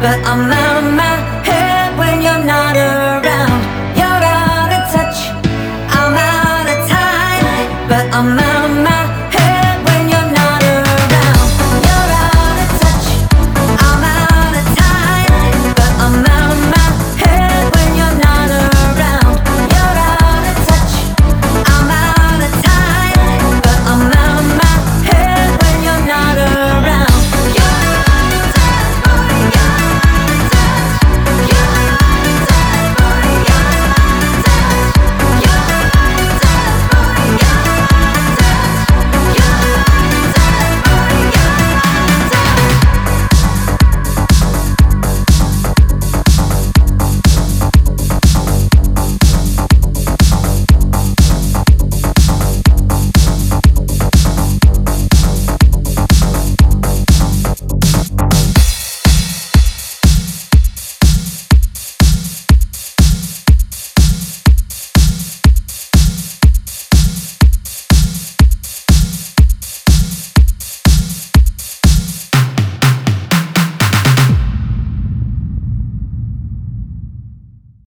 but I'm not.